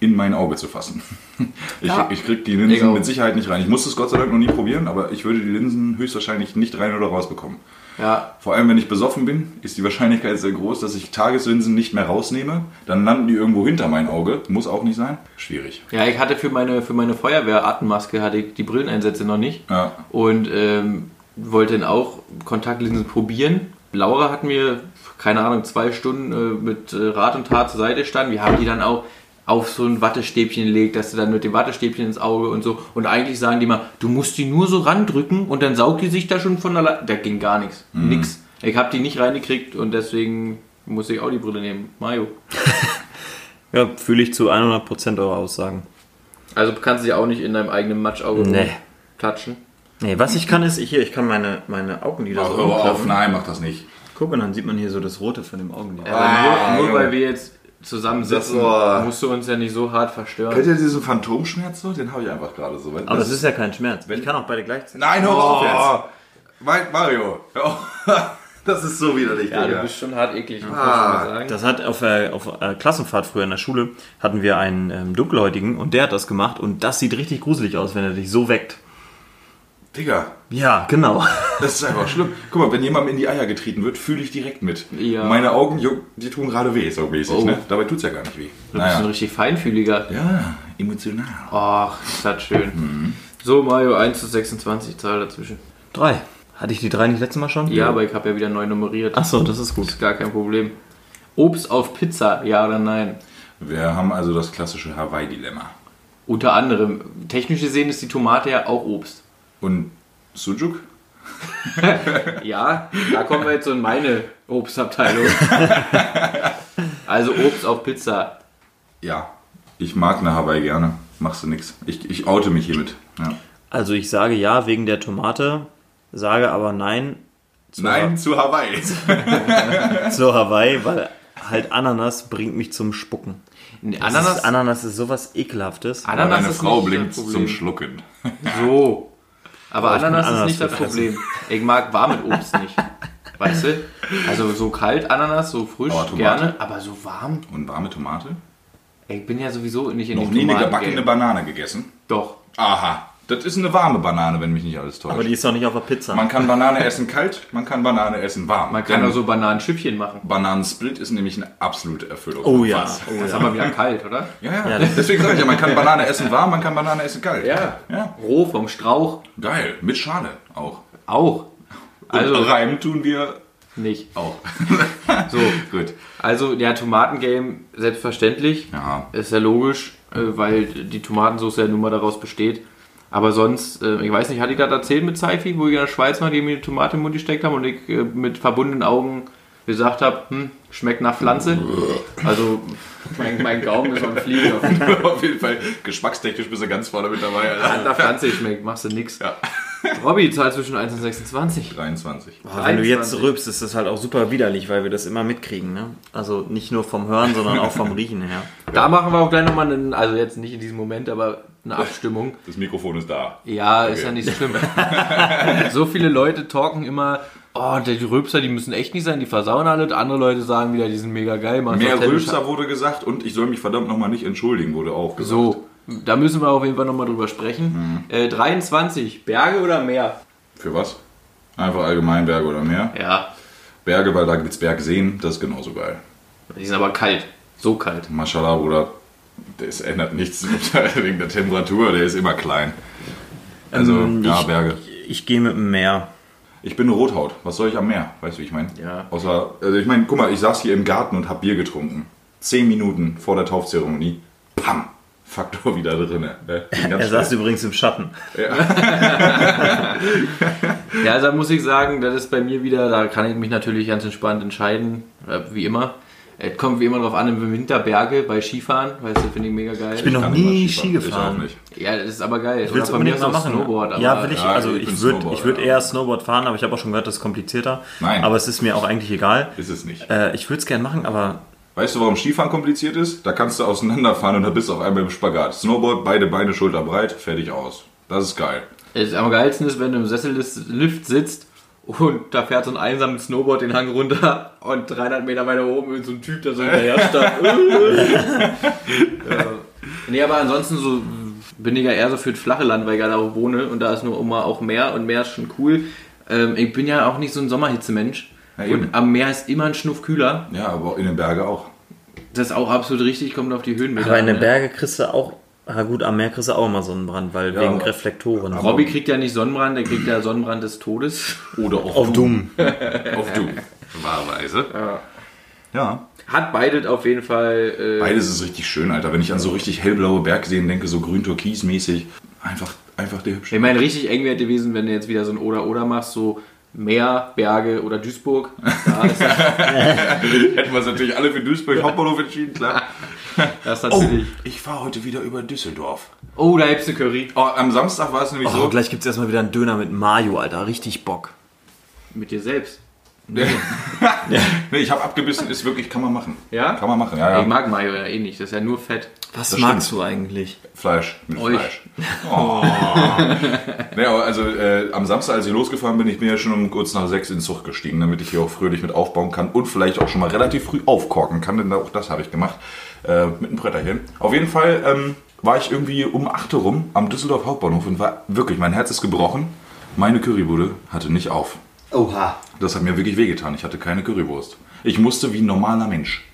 in mein Auge zu fassen. *laughs* Ich, Ja. ich krieg die Linsen mit Sicherheit nicht rein. Ich musste es Gott sei Dank noch nie probieren, aber ich würde die Linsen höchstwahrscheinlich nicht rein oder raus bekommen. Ja, Vor allem, wenn ich besoffen bin, ist die Wahrscheinlichkeit sehr groß, dass ich Tageslinsen nicht mehr rausnehme. Dann landen die irgendwo hinter mein Auge. Muss auch nicht sein. Schwierig. ja, ich hatte für meine, für meine Feuerwehr-Atemmaske hatte ich die Brilleneinsätze noch nicht. Ja. Und ähm, wollte dann auch Kontaktlinsen probieren. Laura hat mir, keine Ahnung, zwei Stunden äh, mit äh, Rat und Tat zur Seite standen. Wir haben die dann auch auf so ein Wattestäbchen gelegt, dass du dann mit dem Wattestäbchen ins Auge und so. Und eigentlich sagen die mal, du musst die nur so randrücken und dann saugt die sich da schon von allein. Da ging gar nichts. Nix. Ich habe die nicht reingekriegt und deswegen Muss ich auch die Brille nehmen. Mayo. *laughs* Ja, fühle ich zu 100% eure Aussagen. Also kannst du dich auch nicht in deinem eigenen Matschauge Nee. klatschen. Nee, was ich kann ist, ich hier, ich kann meine, meine Augenlider so hör auf, umklappen. nein, mach das nicht. Guck, und dann sieht man hier so das Rote von dem Augenlid. Aber Ah, nur, nur weil wir jetzt zusammensitzen, Das war- musst du uns ja nicht so hart verstören. Kennt ihr diesen Phantomschmerz so? Den habe ich einfach gerade so. Aber das ist ja kein Schmerz. Ich kann auch beide gleichzeitig. Nein, hör auf jetzt! Mike Mario. *laughs* Das ist so widerlich, Ja, du Digga. bist schon hart eklig, muss Ah, man sagen. Das hat auf, äh, auf äh, Klassenfahrt früher in der Schule, hatten wir einen ähm, Dunkelhäutigen und der hat das gemacht und das sieht richtig gruselig aus, wenn er dich so weckt. Digga, Ja, genau. das ist einfach schlimm. Guck mal, wenn jemandem in die Eier getreten wird, fühle ich direkt mit. Ja. Meine Augen, die tun gerade weh, so mäßig, Oh. ne? Dabei tut's ja gar nicht weh. Du bist ein Naja. richtig feinfühliger. Ja, emotional. Ach, ist das schön. So, Mario, 1 zu 26, Zahl dazwischen. Drei. Hatte ich die drei nicht letztes Mal schon? Ja, aber ich habe ja wieder neu nummeriert. Achso, das ist gut. Ist gar kein Problem. Obst auf Pizza, ja oder nein? Wir haben also das klassische Hawaii-Dilemma. Unter anderem, technisch gesehen ist die Tomate ja auch Obst. Und Sujuk? *laughs* Ja, da kommen wir jetzt so in meine Obstabteilung. *laughs* Also Obst auf Pizza. Ja. Ich mag eine Hawaii gerne. Machst du nix. Ich, ich oute mich hiermit. Ja. Also ich sage ja wegen der Tomate, sage aber nein zur, Nein zu Hawaii. *laughs* zur Hawaii, weil halt Ananas bringt mich zum Spucken. Nee, Ananas, ist, Ananas ist sowas ekelhaftes. Ananas Meine ist Frau blinkt zum Schlucken. So. Aber Aber bin Ananas ist Ananas nicht das. Problem. Ich mag warmes Obst nicht. *laughs* Weißt du? Also so kalt Ananas, so frisch, Aber gerne, aber so warm. Und warme Tomate? Ich bin ja sowieso nicht in Noch den nie eine gebackene. Banane gegessen? Doch. Aha. Das ist eine warme Banane, wenn mich nicht alles täuscht. Aber die ist doch nicht auf der Pizza. man kann Banane essen kalt, man kann Banane essen warm. Man kann auch so Bananenschiffchen machen. Bananensplit ist nämlich eine absolute Erfüllung. oh ja. Oh Das ist ja. aber wieder kalt, oder? Ja, ja. Ja, Deswegen sage ich ja, man kann Banane essen warm, man kann Banane essen kalt. Ja. Ja. Roh vom Strauch Geil. Mit Schale auch. auch. Also Also Reim tun wir nicht. auch. *laughs* So, Gut. also ja, Tomatengame selbstverständlich. Ja. Ist ja logisch, äh, weil die Tomatensauce ja nun mal daraus besteht. Aber sonst, äh, ich weiß nicht, hatte ich das erzählt mit Seifi, wo ich in der Schweiz mal die mir die Tomate im Mund gesteckt haben und ich äh, mit verbundenen Augen gesagt habe, hm, schmeckt nach Pflanze. *laughs* Also mein, mein Gaumen ist am Fliegen. *laughs* Auf jeden Fall geschmackstechnisch bist du ganz vorne mit dabei. Alter. Nach Pflanze geschmeckt, machst du nix. Ja. *laughs* Robby, Zahl zwischen 1 und 26. 23. Aber wenn du jetzt 23. rülpst, ist das halt auch super widerlich, weil wir das immer mitkriegen. Ne? Also nicht nur vom Hören, sondern auch vom Riechen her. Da machen wir auch gleich nochmal einen, also jetzt nicht in diesem Moment, aber eine Abstimmung. *laughs* Das Mikrofon ist da. Ja, ist Okay. ja nicht so schlimm. *laughs* so viele Leute talken immer, oh, die Rülpser, die müssen echt nicht sein, die versauen alle. Andere Leute sagen wieder, die sind mega geil. machen Mehr. Rülpser wurde gesagt und ich soll mich verdammt nochmal nicht entschuldigen, wurde auch gesagt. So, da müssen wir auf jeden Fall nochmal drüber sprechen. Äh, 23, Berge oder Meer? Für was? Einfach allgemein Berge oder Meer? Ja, Berge, weil da gibt's Bergseen, das ist genauso geil. die sind aber kalt. So kalt. Mashallah, Bruder, das ändert nichts *laughs* wegen der Temperatur, der ist immer klein. Also, Ähm, ja, ich- Berge. Ich gehe mit dem Meer. Ich bin eine Rothaut. Was soll ich am Meer? Weißt du, wie ich meine? Ja. Außer, also ich meine, guck mal, ich saß hier im Garten und hab Bier getrunken. Zehn Minuten vor der Taufzeremonie. Pam! Faktor *laughs* wieder drinne. ne? Er saß übrigens im Schatten. *laughs* Ja, also da muss ich sagen, das ist bei mir wieder, da kann ich mich natürlich ganz entspannt entscheiden, äh, wie immer. Es kommt wie immer drauf an, im Winter Berge bei Skifahren, weißt du, finde ich mega geil. Ich bin noch nicht mal nie. Ski Ich auch gefahren. nicht. ja, das ist aber geil. Ich will es unbedingt mal auch machen. Snowboard, aber ja, will ich. Ja, Also ich ich würde Snowboard, ich würd ja. eher Snowboard fahren, aber ich habe auch schon gehört, das ist komplizierter. Nein. Aber es ist mir auch eigentlich egal. Ist es nicht. Äh, ich würde es gerne machen, aber Weißt du, warum Skifahren kompliziert ist? Da kannst du auseinanderfahren und da bist du auf einmal im Spagat. Snowboard, beide Beine schulterbreit, fertig aus. Das ist geil. Am geilsten ist, wenn du im Sessellift sitzt und da fährt so ein einsames Snowboard den Hang runter und 300 Meter weiter oben ist so ein Typ, der so hinterher starrt. ja. *laughs* Nee, aber ansonsten so bin ich ja eher so für das flache Land, weil ich gerade auch wohne und da ist nur immer auch Meer und Meer ist schon cool. Ähm, ich bin ja auch nicht so ein Sommerhitzemensch. Ja, und am Meer ist immer ein Schnuff kühler. Ja, aber in den Bergen auch. Das ist auch absolut richtig, kommt auf die Höhenmeter aber in den ne? Berge kriegst du auch. Ah gut, am Meer kriegst du auch immer Sonnenbrand, weil Ja, wegen Reflektoren. Robby kriegt ja nicht Sonnenbrand, der kriegt ja Sonnenbrand des Todes. Oder *laughs* auch Auf Doom. *laughs* Auf Doom. Wahrweise. Ja. Hat beides auf jeden Fall. Äh, Beides ist richtig schön, Alter. Wenn ich an so richtig hellblaue Bergseen denke, so grün-türkis-mäßig, einfach, einfach der hübsche. Ich meine, richtig eng wäre gewesen, wenn du jetzt wieder so ein Oder-Oder machst, so Meer, Berge oder Duisburg. Da *laughs* Hätten wir uns natürlich alle für Duisburg Hauptbahnhof entschieden, klar. *laughs* das Oh, natürlich. ich fahre heute wieder über Düsseldorf. Oh, da gibt's eine Curry. Oh, am Samstag war es nämlich Oh, so. gleich gibt es erstmal wieder einen Döner mit Mayo, Alter. Richtig Bock. Mit dir selbst. Nee, *laughs* ich habe abgebissen, ist wirklich, kann man machen. Ja? Kann man machen, ja, Ich ja. mag Mayo ja eh nicht, das ist ja nur Fett. Was Das magst stimmt. du eigentlich? Fleisch, mit Euch. Fleisch. Oh. *laughs* nee, aber also äh, am Samstag, als ich losgefahren bin, ich bin ja schon um kurz nach sechs in den Zug gestiegen, damit ich hier auch fröhlich mit aufbauen kann und vielleicht auch schon mal relativ früh aufkorken kann, denn auch das habe ich gemacht, äh, mit einem Bretterchen. Auf jeden Fall ähm, war ich irgendwie um 8 Uhr rum am Düsseldorf Hauptbahnhof und war wirklich, mein Herz ist gebrochen. Meine Currybude hatte nicht auf. Oha. Das hat mir wirklich wehgetan. Ich hatte keine Currywurst. Ich musste wie ein normaler Mensch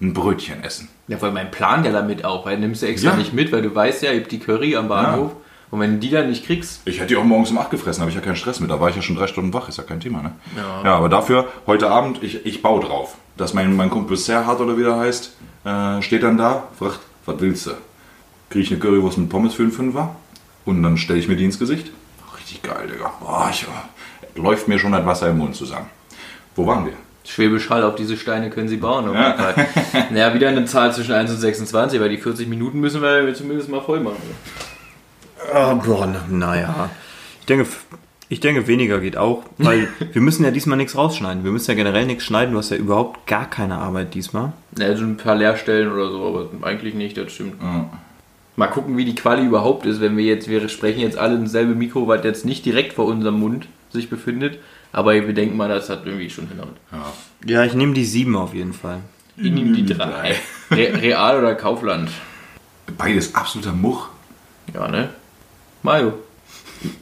ein Brötchen essen. Ja, weil mein Plan ja damit auch, weil nimmst du extra Ja. nicht mit, weil du weißt ja, ihr habt die Curry am Bahnhof. Und wenn du die dann nicht kriegst, Ich hätte die auch morgens um 8 gefressen, habe ich ja keinen Stress mit. Da war ich ja schon drei Stunden wach, ist ja kein Thema, ne? Ja. Ja, aber dafür, heute Abend, ich, ich baue drauf. Dass mein, mein Kumpel Serhat oder wie der heißt, äh, steht dann da, fragt, was willst du? Kriege ich eine Currywurst mit Pommes für einen Fünfer? Und dann stelle ich mir die ins Gesicht. Richtig geil, Digga. Boah, ich, läuft mir schon das Wasser im Mund zusammen. Wo waren wir? Schwäbisch Hall, auf diese Steine können sie bauen. Ja. *laughs* Ja. Naja, wieder eine Zahl zwischen 1 und 26, weil die 40 Minuten müssen wir zumindest mal voll machen. Oh, boah, na- naja. Ich denke, ich denke, weniger geht auch, weil *laughs* wir müssen ja diesmal nichts rausschneiden. Wir müssen ja generell nichts schneiden. Du hast ja überhaupt gar keine Arbeit diesmal. Ja, so ein paar Leerstellen oder so, aber eigentlich nicht, das stimmt. Mal gucken, wie die Quali überhaupt ist, wenn wir jetzt, wir sprechen jetzt alle im selben Mikro, was jetzt nicht direkt vor unserem Mund sich befindet, aber wir denken mal, das hat irgendwie schon hinhaut. Ja. Ja, ich nehme die sieben auf jeden Fall. Ich nehme die drei. Re Real oder Kaufland? Beides absoluter Much. Ja, ne? Mayo.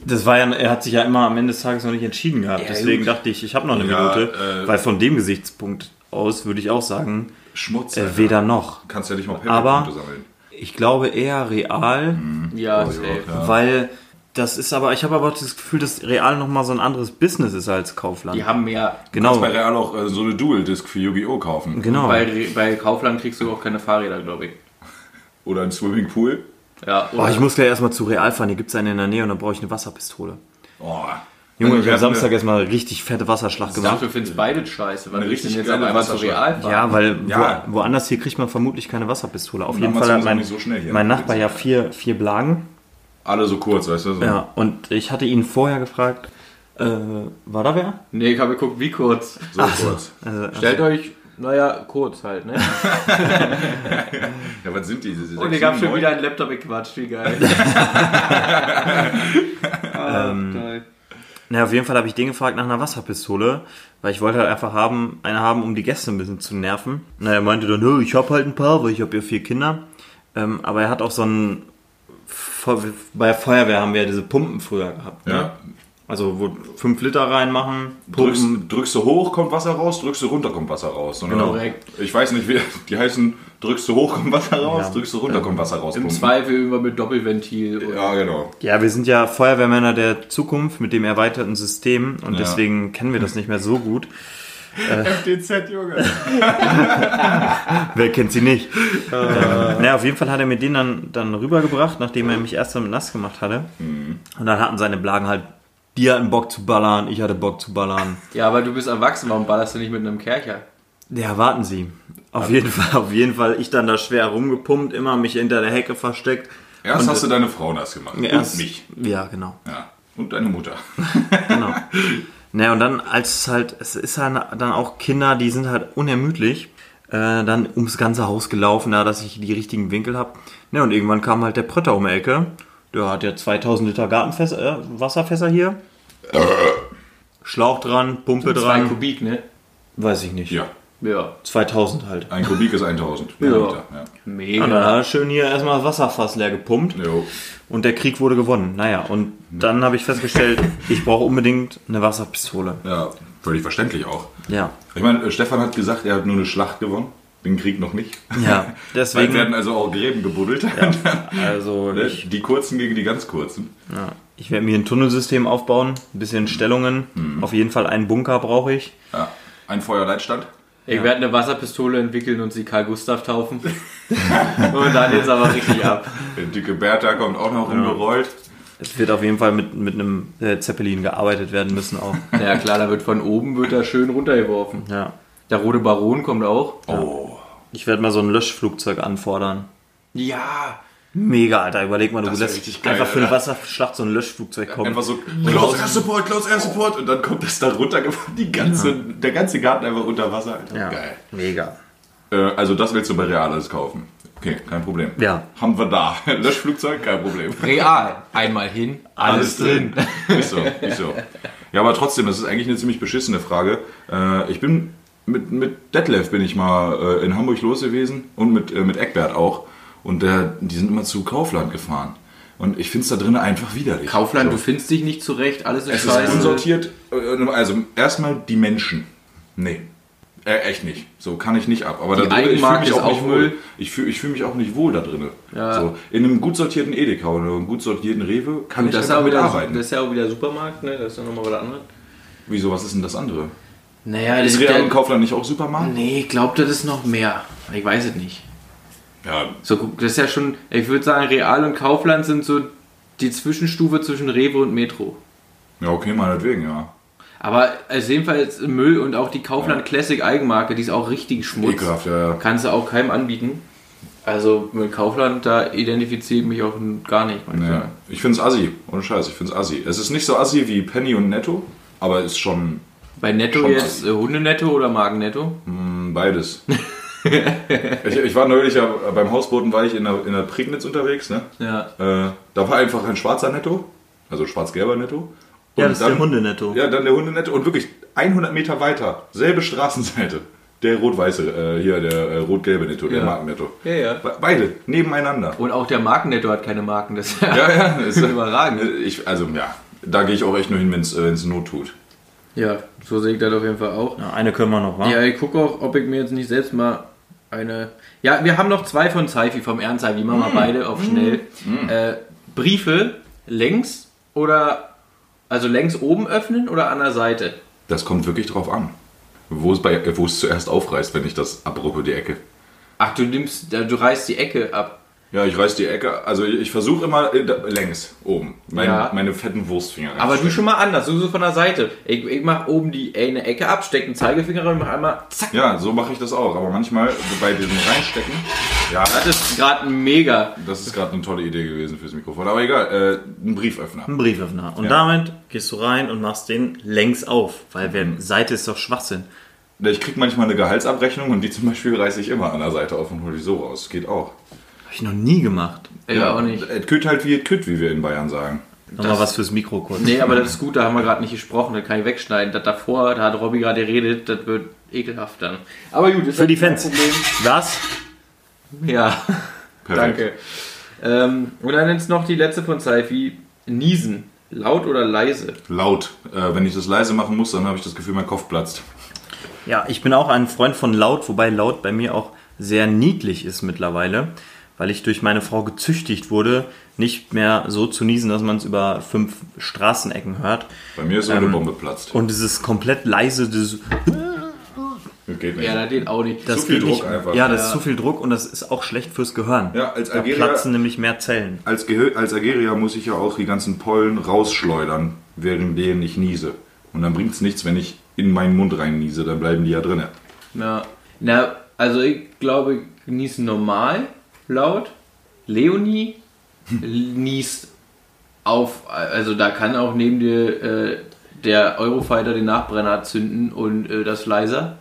Das war ja, er hat sich ja immer am Ende des Tages noch nicht entschieden gehabt. Ja, Deswegen gut. dachte ich, ich habe noch eine Ja, Minute. äh, weil von dem Gesichtspunkt aus würde ich auch sagen, Schmutz. äh, weder noch. Kannst ja nicht mal Aber- sammeln. Ich glaube eher real, Ja, Oh, ja. weil das ist aber, ich habe aber auch das Gefühl, dass real nochmal so ein anderes Business ist als Kaufland. Die haben mehr. genau. Kannst bei Real auch äh, so eine Dual-Disc für Yu-Gi-Oh! kaufen. Genau. Bei, bei Kaufland kriegst du auch keine Fahrräder, glaube ich. Oder ein Swimmingpool. Ja, Oh, ich muss gleich erstmal zu Real fahren, hier gibt es eine in der Nähe und dann brauche ich eine Wasserpistole. Oh. Junge, ich Wir habe Samstag erstmal richtig fette Wasserschlacht gemacht. du findest beide scheiße. Weil richtig jetzt aber einmal zu. Real fahren. Ja, weil Ja. Wo, woanders hier kriegt man vermutlich keine Wasserpistole. Auf Und jeden Fall hat mein, so schnell hier. mein Nachbar ja vier, vier Blagen. Alle so kurz, weißt du? So. Ja, und ich hatte ihn vorher gefragt, äh, war da wer? Nee, ich habe geguckt, wie kurz. So kurz. Also, Stellt euch, naja, kurz halt, ne? *laughs* Ja, was sind die? Diese Und habe sieben, schon wieder einen Laptop gequatscht, wie geil. *laughs* *laughs* Ähm, Geil. Na, auf jeden Fall habe ich den gefragt nach einer Wasserpistole, weil ich wollte halt einfach haben, eine haben, um die Gäste ein bisschen zu nerven. Na, er meinte dann, "Nö, ich habe halt ein paar, weil ich habe ja vier Kinder. Ähm, aber er hat auch so ein, bei der Feuerwehr haben wir ja diese Pumpen früher gehabt. Ne? Ja. Also wo fünf Liter reinmachen, Drückst, pumpen. drückst du hoch, kommt Wasser raus, drückst du runter, kommt Wasser raus. Und Genau. Ich weiß nicht, wie *laughs* die heißen, drückst du hoch, kommt Wasser raus, Ja. drückst du runter, kommt Wasser raus. Im Pumpen. Zweifel immer mit Doppelventil. Oder Ja, genau. Ja, wir sind ja Feuerwehrmänner der Zukunft mit dem erweiterten System und Ja. deswegen kennen wir das nicht mehr so gut. *laughs* FDZ, Junge. *laughs* Wer kennt sie nicht? äh, naja, auf jeden Fall hat er mir den dann, dann rübergebracht, nachdem er mich erst damit nass gemacht hatte. Und dann hatten seine Blagen halt, die hatten Bock zu ballern, ich hatte Bock zu ballern. Ja, aber du bist erwachsen, warum ballerst du nicht mit einem Kercher? Ja, warten Sie. Auf jeden Fall, auf jeden Fall, ich dann da schwer rumgepumpt, immer mich hinter der Hecke versteckt. Erst Und, hast du deine Frau nass gemacht. Erst, Und mich. Ja, genau. Ja. Und deine Mutter. *laughs* genau. Naja, und dann, als es halt, es ist halt dann auch Kinder, die sind halt unermüdlich, äh, dann ums ganze Haus gelaufen, da, dass ich die richtigen Winkel habe. Ja, und irgendwann kam halt der Prötter um die Ecke. Der hat ja 2000 Liter Gartenfässer, äh, Wasserfässer hier. Schlauch dran, Pumpe Zwei dran. Kubik, ne? Weiß ich nicht. Ja. Ja. 2000 halt. Ein Kubik ist 1000 Ja. Liter. Ja. Mega. Und dann hat er schön hier erstmal das Wasserfass leer gepumpt. Jo. Und der Krieg wurde gewonnen. Naja, und dann habe ich festgestellt, *laughs* ich brauche unbedingt eine Wasserpistole. ja, völlig verständlich auch. Ja. Ich meine, äh, Stefan hat gesagt, er hat nur eine Schlacht gewonnen. Den Krieg noch nicht. Ja, *laughs* Deswegen deswegen. werden also auch Gräben gebuddelt. *laughs* Also Ne? ich, Die kurzen gegen die ganz kurzen. ja, ich werde mir ein Tunnelsystem aufbauen, ein bisschen Stellungen. Auf jeden Fall einen Bunker brauche ich. Ja. Ein Feuerleitstand. Ich werde eine Wasserpistole entwickeln und sie Karl Gustav taufen. *laughs* und dann jetzt aber richtig ab. Der dicke Bertha kommt auch noch rumgerollt. Es wird auf jeden Fall mit, mit einem äh, Zeppelin gearbeitet werden müssen auch. Ja klar, da wird von oben wird da schön runtergeworfen. Ja. Der rote Baron kommt auch. Oh. Ich werde mal so ein Löschflugzeug anfordern. Ja. Mega, Alter. Überleg mal, du Das lässt geil, einfach für eine Alter. Wasserschlacht so ein Löschflugzeug kommen. Einfach so, close air support, close air support. Und dann kommt das da runtergefahren. *laughs* Die ganze, Der ganze Garten einfach unter Wasser. Alter. ja. Geil. Mega. Äh, also das willst du bei Real alles kaufen. Okay, kein Problem. Ja. Haben wir da. *laughs* Löschflugzeug, kein Problem. Real. Einmal hin, alles drin. Ist so, ist so. Ja, aber trotzdem, das ist eigentlich eine ziemlich beschissene Frage. Äh, ich bin mit, mit Detlef bin ich mal äh, in Hamburg los gewesen und mit, äh, mit Eckbert auch. Und der, die sind immer zu Kaufland gefahren. Und ich finde es da drinnen einfach widerlich. Kaufland, so. du findest dich nicht zurecht, alles ist Es ist scheiße. unsortiert. äh, Also erstmal die Menschen. Nee. Äh, echt nicht. So kann ich nicht ab. Aber da drin, ich fühle mich ist auch auch nicht wohl. Ich fühle ich fühl mich auch nicht wohl da drin. Ja. So, in einem gut sortierten Edeka oder einem gut sortierten Rewe kann Und ich das ist, auch wieder, mitarbeiten. das ist ja auch wieder Supermarkt, ne? Das ist ja nochmal was anderes. Wieso, was ist denn das andere? Naja, Ist Real und Kaufland nicht auch Supermarkt? Nee, ich glaube, das ist noch mehr. Ich weiß es nicht. Ja, So, das ist ja schon, ich würde sagen, Real und Kaufland sind so die Zwischenstufe zwischen Rewe und Metro. ja okay, meinetwegen, ja. Aber auf jeden Fall ist Müll und auch die Kaufland Classic Eigenmarke, die ist auch richtig Schmutz. Ekelhaft, ja. ja. Kannst du auch keinem anbieten. Also mit Kaufland, da identifiziere ich mich auch gar nicht. Nee. Ich finde es assi, ohne Scheiß, ich finde es assi. Es ist nicht so assi wie Penny und Netto, aber ist schon Bei Netto Schon jetzt äh, Hundenetto oder Magennetto? mm, beides. *laughs* ich, ich war neulich ja beim Hausboten, war ich in der, in der Prignitz unterwegs, ne? Ja. Äh, da war einfach ein schwarzer Netto, also schwarz-gelber Netto. Ja, Und das ist der Hundenetto. Ja, dann der Hundenetto und wirklich 100 Meter weiter, selbe Straßenseite, der rot-weiße, äh, hier der äh, rot-gelbe Netto, der Ja. Markennetto. Ja, ja. Be- Beide, nebeneinander. Und auch der Markennetto hat keine Marken. Das ist ja, Ja, ja, das ist *laughs* überragend. Ich, also ja, da gehe ich auch echt nur hin, wenn es Not tut. Ja, so sehe ich das auf jeden Fall auch. Ja, eine können wir noch, wa? Ja, ich gucke auch, ob ich mir jetzt nicht selbst mal eine. Ja, wir haben noch zwei von Sci-Fi, vom Ernst Die machen wir beide auf schnell. Äh, Briefe längs oder. Also längs oben öffnen oder an der Seite? Das kommt wirklich drauf an. Wo es, bei, wo es zuerst aufreißt, wenn ich das abruppe, die Ecke. Ach, du nimmst, du reißt die Ecke ab. Ja, ich reiß die Ecke, also ich, versuche immer äh, da- längs, oben, mein, Ja. meine fetten Wurstfinger Aber du reinzustecken. schon mal anders, du so von der Seite. Ich, ich mache oben die eine Ecke ab, stecke einen Zeigefinger rein und mach einmal zack. Ja, so mache ich das auch, aber manchmal bei diesem Reinstecken, ja, Das ist gerade mega. das ist gerade eine tolle Idee gewesen fürs Mikrofon. Aber egal, äh, ein Brieföffner. Ein Brieföffner. Und damit gehst du rein und machst den längs auf. Weil wer Seite ist doch Schwachsinn. Ich krieg manchmal eine Gehaltsabrechnung und die zum Beispiel reiße ich immer an der Seite auf und hole die so raus. Geht auch. Habe ich noch nie gemacht. Ja, auch nicht. Es kütt halt wie es kütt, wie wir in Bayern sagen. Nochmal was fürs Mikro kurz. Nee, aber das ist gut, da haben wir gerade nicht gesprochen, das kann ich wegschneiden. Das davor, da hat Robby gerade geredet, das wird ekelhaft dann. Aber gut, Für die Fans. Problem. Was? Ja, Perfekt. danke. Ähm, und dann jetzt noch die letzte von Sci-Fi. Niesen. Laut oder leise? Laut. Äh, wenn ich das leise machen muss, dann habe ich das Gefühl, mein Kopf platzt. Ja, ich bin auch ein Freund von laut, wobei laut bei mir auch sehr niedlich ist mittlerweile, weil ich durch meine Frau gezüchtigt wurde, nicht mehr so zu niesen, dass man es über fünf Straßenecken hört. Bei mir ist so eine Bombe platzt. Und dieses komplett leise, dieses, Das geht nicht. Ja, das geht auch nicht. das Zu viel geht Druck nicht. einfach. Ja, das Ja. ist zu viel Druck und das ist auch schlecht fürs Gehirn. Ja, als da Algerier- platzen nämlich mehr Zellen. Als, als Algerier muss ich ja auch die ganzen Pollen rausschleudern, während denen ich niese. Und dann bringt es nichts, wenn ich in meinen Mund rein niese, dann bleiben die ja drin. Ja. Na, also ich glaube, niesen normal laut. Leonie niest auf, also da kann auch neben dir äh, der Eurofighter den Nachbrenner zünden und äh, das leiser.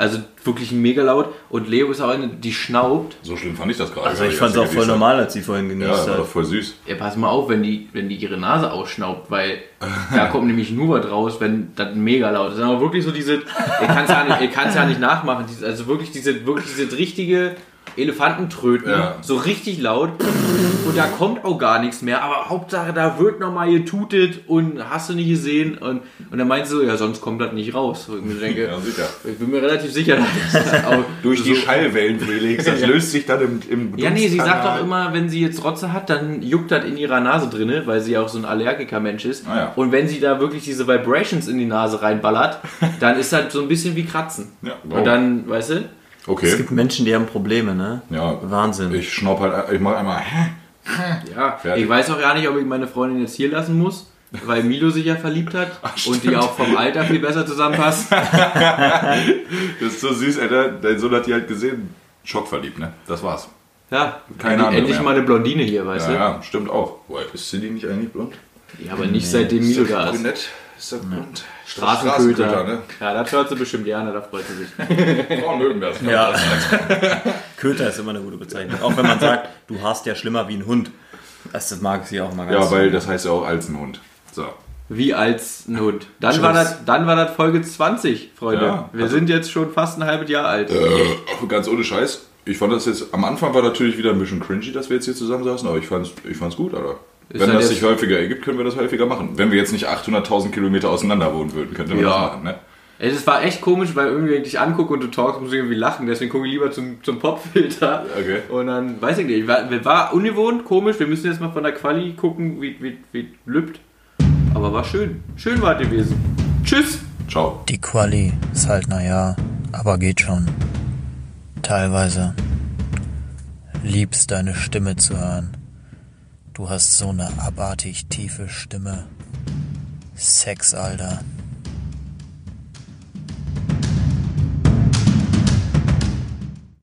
Also wirklich mega laut. Und Leo ist auch eine, die schnaubt. So schlimm fand ich das gerade. Also ich fand es auch voll normal, als sie vorhin Ja, genießt das war hat. doch voll süß. Ja, pass mal auf, wenn die, wenn die ihre Nase ausschnaubt, weil da kommt nämlich nur was raus, wenn das mega laut ist. Aber wirklich so diese, ihr kann es ja, nicht- ihr ja nicht nachmachen, also wirklich diese, wirklich diese richtige Elefantentröten, Ja. so richtig laut und da kommt auch gar nichts mehr, aber Hauptsache da wird nochmal getutet und hast du nicht gesehen und, und dann meinst du, ja sonst kommt das nicht raus. Und ich denke, Ja, sicher. ich bin mir relativ sicher, dass das auch Durch die so- Schallwellen, Felix, das *laughs* löst sich dann im, im ja, nee, sie sagt doch immer, wenn sie jetzt Rotze hat, dann juckt das in ihrer Nase drinne, weil sie auch so ein Allergiker-Mensch ist. Ah, ja. Und wenn sie da wirklich diese Vibrations in die Nase reinballert, dann ist das so ein bisschen wie Kratzen. Ja, wow. Und dann, weißt du? Es Okay. gibt Menschen, die haben Probleme, ne? Ja, Wahnsinn. ich schnaub halt, ich mache einmal, hä? Ja, Fertig. ich weiß auch gar nicht, ob ich meine Freundin jetzt hier lassen muss, weil Milo sich ja verliebt hat und die auch vom Alter viel besser zusammenpasst. *laughs* Das ist so süß, Alter. Dein Sohn hat die halt gesehen. Schockverliebt, ne? Das war's. Ja, Keine andere endlich mehr. mal eine Blondine hier, weißt Ja, du? ja, stimmt auch. Boah, ist Cindy nicht eigentlich blond? Ja, aber nicht seitdem Milo da ist. Brünett? Ist das blond? Straßenköter. ne? Ja, das hört sie bestimmt gerne, da freut sie sich. Frauen mögen das. ne? Ja. *laughs* Köter ist immer eine gute Bezeichnung. Auch wenn man sagt, du hast ja schlimmer wie ein Hund. Das, das mag sie auch mal ganz Ja, weil das heißt ja auch als ein Hund. So. Wie als ein Hund. Dann war, das, dann war das Folge 20, Freunde. Ja, Wir also- sind jetzt schon fast ein halbes Jahr alt. Äh, ganz ohne Scheiß. Ich fand das jetzt, am Anfang war natürlich wieder ein bisschen cringy, dass wir jetzt hier zusammensaßen, aber ich fand's, ich fand's gut, Alter. Ist Wenn das sich häufiger ergibt, können wir das häufiger machen. Wenn wir jetzt nicht 800.000 Kilometer auseinander wohnen würden, könnten wir Ja. das machen, ne? Ey, Das war echt komisch, weil irgendwie, wenn ich dich angucke und du talkst, muss ich irgendwie lachen. Deswegen gucke ich lieber zum, zum Popfilter. Okay. Und dann, weiß ich nicht, war, war ungewohnt, komisch. Wir müssen jetzt mal von der Quali gucken, wie, wie, wie lübt. Aber war schön. Schön war es gewesen. Tschüss. Ciao. Die Quali ist halt naja, aber geht schon. Teilweise. Liebst deine Stimme zu hören. Du hast so eine abartig tiefe Stimme. Sex, Alter.